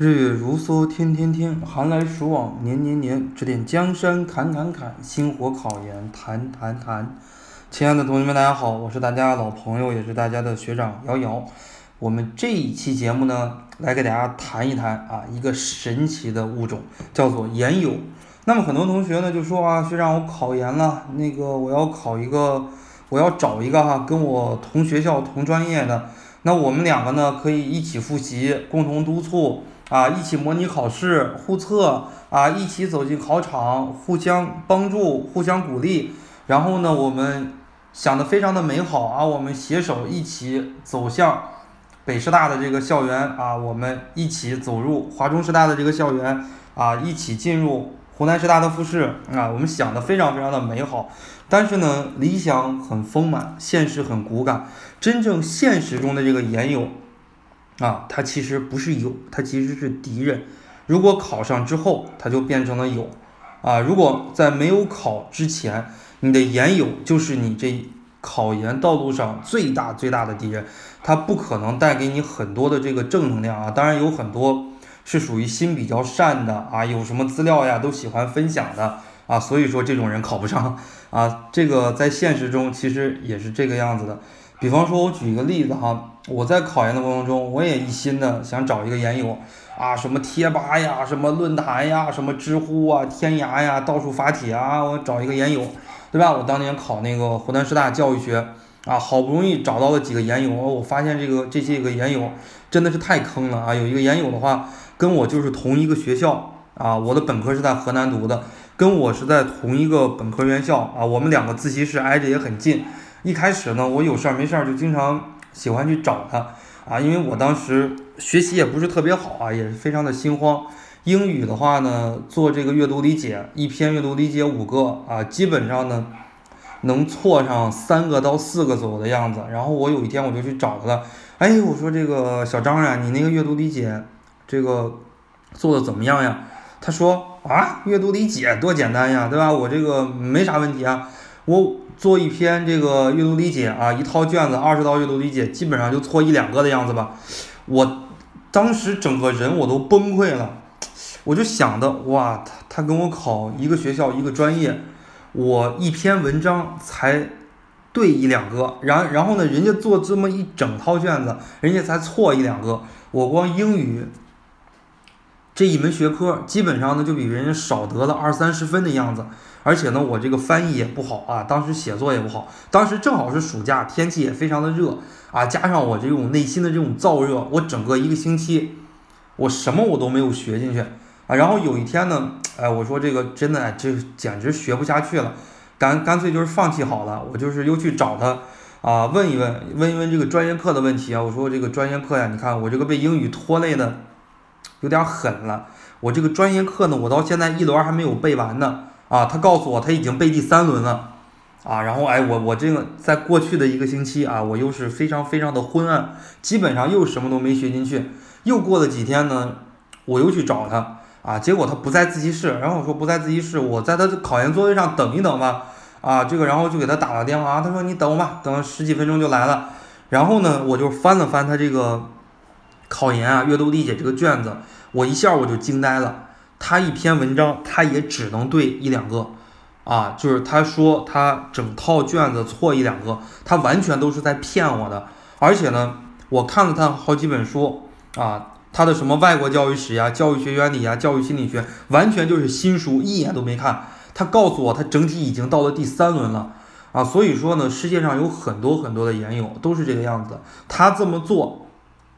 日月如梭，天天天，寒来暑往，年年年。指点江山，砍砍砍，星火考研，谈谈谈。亲爱的同学们，大家好，我是大家老朋友，也是大家的学长瑶瑶。我们这一期节目呢，来给大家谈一谈啊，一个神奇的物种，叫做岩友。那么很多同学呢就说啊，学长我考研了，那个我要考一个，我要找一个哈，跟我同学校同专业的，那我们两个呢可以一起复习，共同督促。啊，一起模拟考试，互测啊，一起走进考场，互相帮助，互相鼓励。然后呢，我们想的非常的美好啊，我们携手一起走向北师大的这个校园啊，我们一起走入华中师大的这个校园啊，一起进入湖南师大的复试啊，我们想的非常非常的美好。但是呢，理想很丰满，现实很骨感。真正现实中的这个研友。啊，他其实不是友，他其实是敌人。如果考上之后，他就变成了友。啊，如果在没有考之前，你的研友就是你这考研道路上最大最大的敌人，他不可能带给你很多的这个正能量啊。当然有很多是属于心比较善的啊，有什么资料呀都喜欢分享的啊，所以说这种人考不上啊。这个在现实中其实也是这个样子的。比方说，我举一个例子哈。我在考研的过程中，我也一心的想找一个研友，啊，什么贴吧呀，什么论坛呀，什么知乎啊，天涯呀，到处发帖啊，我找一个研友，对吧？我当年考那个湖南师大教育学，啊，好不容易找到了几个研友，我发现这个这些个研友真的是太坑了啊！有一个研友的话，跟我就是同一个学校啊，我的本科是在河南读的，跟我是在同一个本科院校啊，我们两个自习室挨着也很近。一开始呢，我有事儿没事儿就经常。喜欢去找他啊，因为我当时学习也不是特别好啊，也是非常的心慌。英语的话呢，做这个阅读理解，一篇阅读理解五个啊，基本上呢能错上三个到四个左右的样子。然后我有一天我就去找他了，哎，我说这个小张呀，你那个阅读理解这个做的怎么样呀？他说啊，阅读理解多简单呀，对吧？我这个没啥问题啊，我。做一篇这个阅读理解啊，一套卷子二十道阅读理解，基本上就错一两个的样子吧。我当时整个人我都崩溃了，我就想的哇，他他跟我考一个学校一个专业，我一篇文章才对一两个，然然后呢，人家做这么一整套卷子，人家才错一两个，我光英语这一门学科，基本上呢就比人家少得了二三十分的样子。而且呢，我这个翻译也不好啊，当时写作也不好，当时正好是暑假，天气也非常的热啊，加上我这种内心的这种燥热，我整个一个星期，我什么我都没有学进去啊。然后有一天呢，哎，我说这个真的，这简直学不下去了，干干脆就是放弃好了。我就是又去找他啊，问一问，问一问这个专业课的问题啊。我说这个专业课呀，你看我这个被英语拖累的有点狠了，我这个专业课呢，我到现在一轮还没有背完呢。啊，他告诉我他已经背第三轮了，啊，然后哎，我我这个在过去的一个星期啊，我又是非常非常的昏暗，基本上又什么都没学进去。又过了几天呢，我又去找他，啊，结果他不在自习室，然后我说不在自习室，我在他的考研座位上等一等吧，啊，这个然后就给他打了电话，他说你等我吧，等十几分钟就来了。然后呢，我就翻了翻他这个考研啊阅读理解这个卷子，我一下我就惊呆了。他一篇文章，他也只能对一两个，啊，就是他说他整套卷子错一两个，他完全都是在骗我的。而且呢，我看了他好几本书，啊，他的什么外国教育史呀、教育学原理呀、教育心理学，完全就是新书，一眼都没看。他告诉我，他整体已经到了第三轮了，啊，所以说呢，世界上有很多很多的研友都是这个样子。他这么做，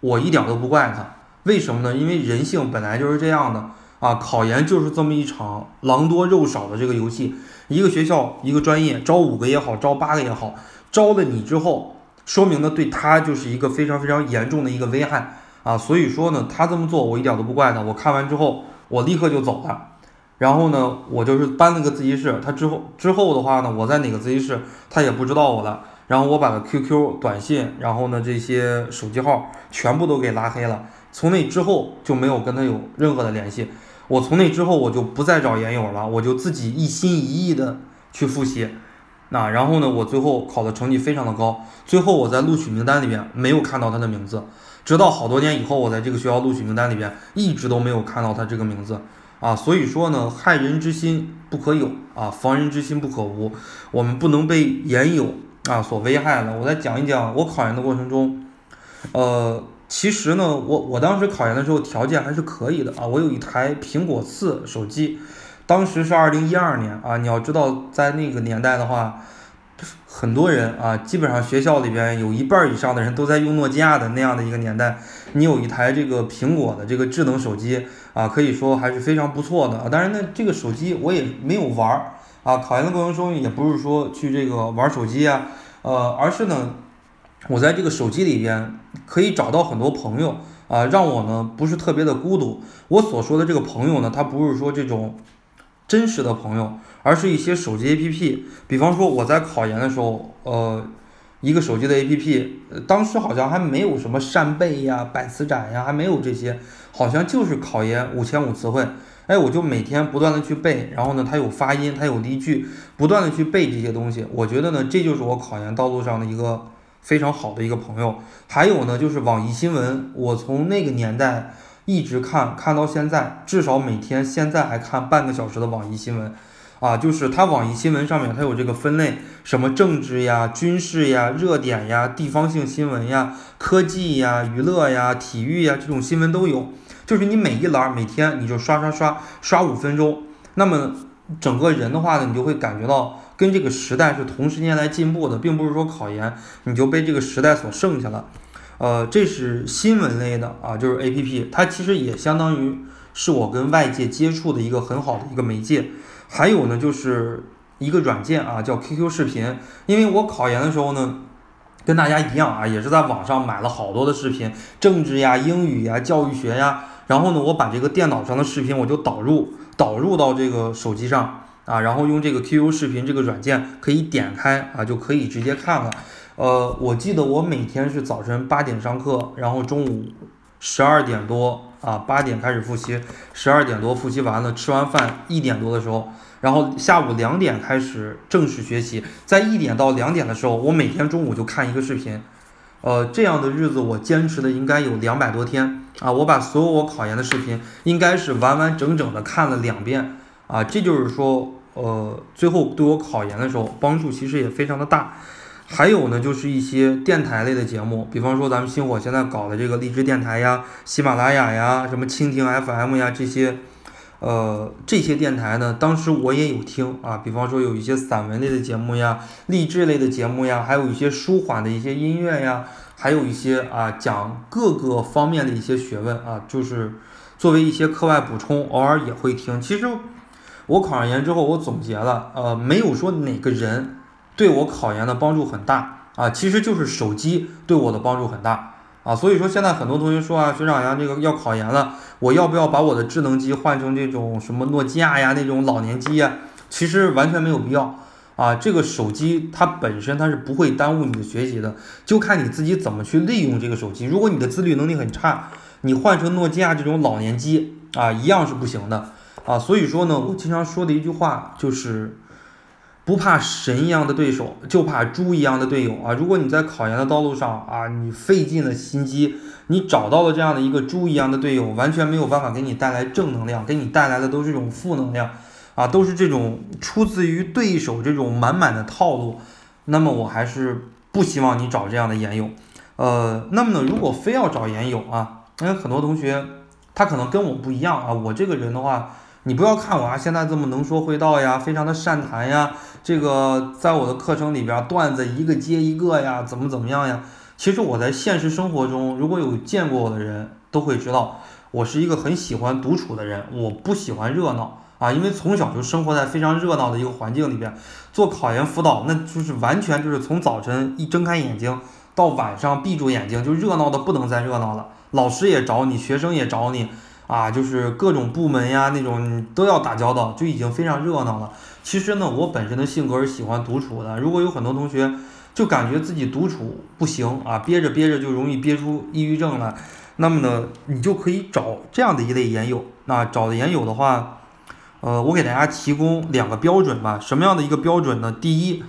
我一点都不怪他。为什么呢？因为人性本来就是这样的。啊，考研就是这么一场狼多肉少的这个游戏。一个学校一个专业招五个也好，招八个也好，招了你之后，说明呢对他就是一个非常非常严重的一个危害啊。所以说呢，他这么做我一点都不怪他。我看完之后，我立刻就走了。然后呢，我就是搬了个自习室。他之后之后的话呢，我在哪个自习室，他也不知道我了。然后我把他 QQ 短信，然后呢这些手机号全部都给拉黑了。从那之后就没有跟他有任何的联系。我从那之后我就不再找研友了，我就自己一心一意的去复习，那然后呢，我最后考的成绩非常的高，最后我在录取名单里边没有看到他的名字，直到好多年以后，我在这个学校录取名单里边一直都没有看到他这个名字啊。所以说呢，害人之心不可有啊，防人之心不可无。我们不能被研友啊所危害了。我再讲一讲我考研的过程中，呃。其实呢，我我当时考研的时候条件还是可以的啊，我有一台苹果四手机，当时是二零一二年啊，你要知道在那个年代的话，很多人啊，基本上学校里边有一半以上的人都在用诺基亚的那样的一个年代，你有一台这个苹果的这个智能手机啊，可以说还是非常不错的啊。当然呢，这个手机我也没有玩儿啊，考研的过程中也不是说去这个玩手机啊，呃，而是呢。我在这个手机里边可以找到很多朋友啊，让我呢不是特别的孤独。我所说的这个朋友呢，他不是说这种真实的朋友，而是一些手机 APP。比方说我在考研的时候，呃，一个手机的 APP，当时好像还没有什么扇贝呀、百词斩呀，还没有这些，好像就是考研五千五词汇。哎，我就每天不断的去背，然后呢，它有发音，它有例句，不断的去背这些东西。我觉得呢，这就是我考研道路上的一个。非常好的一个朋友，还有呢，就是网易新闻，我从那个年代一直看，看到现在，至少每天现在还看半个小时的网易新闻，啊，就是它网易新闻上面它有这个分类，什么政治呀、军事呀、热点呀、地方性新闻呀、科技呀、娱乐呀、体育呀这种新闻都有，就是你每一栏每天你就刷刷刷刷五分钟，那么整个人的话呢，你就会感觉到。跟这个时代是同时间来进步的，并不是说考研你就被这个时代所剩下了。呃，这是新闻类的啊，就是 A P P，它其实也相当于是我跟外界接触的一个很好的一个媒介。还有呢，就是一个软件啊，叫 Q Q 视频。因为我考研的时候呢，跟大家一样啊，也是在网上买了好多的视频，政治呀、英语呀、教育学呀。然后呢，我把这个电脑上的视频我就导入导入到这个手机上。啊，然后用这个 QQ 视频这个软件可以点开啊，就可以直接看了。呃，我记得我每天是早晨八点上课，然后中午十二点多啊，八点开始复习，十二点多复习完了，吃完饭一点多的时候，然后下午两点开始正式学习，在一点到两点的时候，我每天中午就看一个视频。呃，这样的日子我坚持的应该有两百多天啊，我把所有我考研的视频应该是完完整整的看了两遍啊，这就是说。呃，最后对我考研的时候帮助其实也非常的大。还有呢，就是一些电台类的节目，比方说咱们星火现在搞的这个励志电台呀、喜马拉雅呀、什么蜻蜓 FM 呀这些，呃，这些电台呢，当时我也有听啊。比方说有一些散文类的节目呀、励志类的节目呀，还有一些舒缓的一些音乐呀，还有一些啊讲各个方面的一些学问啊，就是作为一些课外补充，偶尔也会听。其实。我考上研之后，我总结了，呃，没有说哪个人对我考研的帮助很大啊，其实就是手机对我的帮助很大啊。所以说现在很多同学说啊，学长呀，这个要考研了，我要不要把我的智能机换成这种什么诺基亚呀那种老年机呀？其实完全没有必要啊。这个手机它本身它是不会耽误你的学习的，就看你自己怎么去利用这个手机。如果你的自律能力很差，你换成诺基亚这种老年机啊，一样是不行的。啊，所以说呢，我经常说的一句话就是，不怕神一样的对手，就怕猪一样的队友啊！如果你在考研的道路上啊，你费尽了心机，你找到了这样的一个猪一样的队友，完全没有办法给你带来正能量，给你带来的都是这种负能量，啊，都是这种出自于对手这种满满的套路，那么我还是不希望你找这样的研友。呃，那么呢，如果非要找研友啊，因为很多同学他可能跟我不一样啊，我这个人的话。你不要看我啊，现在这么能说会道呀，非常的善谈呀，这个在我的课程里边段子一个接一个呀，怎么怎么样呀？其实我在现实生活中，如果有见过我的人都会知道，我是一个很喜欢独处的人，我不喜欢热闹啊，因为从小就生活在非常热闹的一个环境里边，做考研辅导那就是完全就是从早晨一睁开眼睛到晚上闭住眼睛就热闹的不能再热闹了，老师也找你，学生也找你。啊，就是各种部门呀，那种都要打交道，就已经非常热闹了。其实呢，我本身的性格是喜欢独处的。如果有很多同学就感觉自己独处不行啊，憋着憋着就容易憋出抑郁症来，那么呢，你就可以找这样的一类研友。那找的研友的话，呃，我给大家提供两个标准吧。什么样的一个标准呢？第一，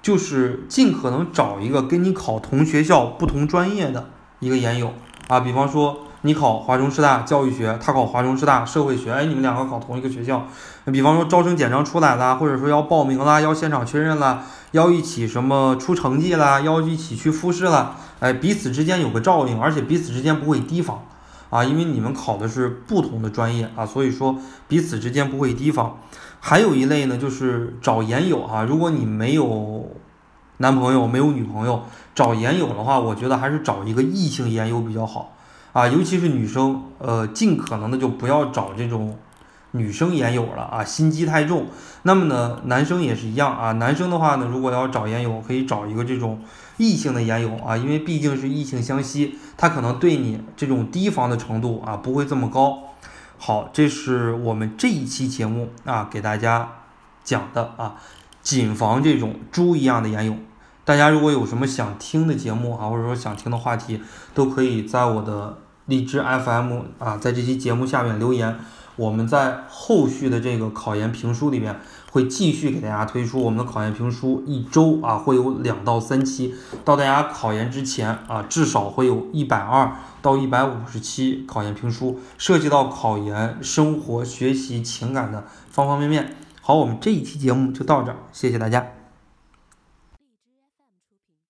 就是尽可能找一个跟你考同学校、不同专业的一个研友。啊，比方说你考华中师大教育学，他考华中师大社会学，哎，你们两个考同一个学校。比方说招生简章出来了，或者说要报名啦，要现场确认了，要一起什么出成绩啦，要一起去复试了，哎，彼此之间有个照应，而且彼此之间不会提防啊，因为你们考的是不同的专业啊，所以说彼此之间不会提防。还有一类呢，就是找研友啊，如果你没有男朋友，没有女朋友，找研友的话，我觉得还是找一个异性研友比较好啊，尤其是女生，呃，尽可能的就不要找这种。女生也有了啊，心机太重。那么呢，男生也是一样啊。男生的话呢，如果要找烟友，可以找一个这种异性的烟友啊，因为毕竟是异性相吸，他可能对你这种提防的程度啊不会这么高。好，这是我们这一期节目啊给大家讲的啊，谨防这种猪一样的烟友。大家如果有什么想听的节目啊，或者说想听的话题，都可以在我的荔枝 FM 啊，在这期节目下面留言。我们在后续的这个考研评书里面会继续给大家推出我们的考研评书，一周啊会有两到三期，到大家考研之前啊至少会有一百二到一百五十期考研评书，涉及到考研、生活、学习、情感的方方面面。好，我们这一期节目就到这儿，谢谢大家。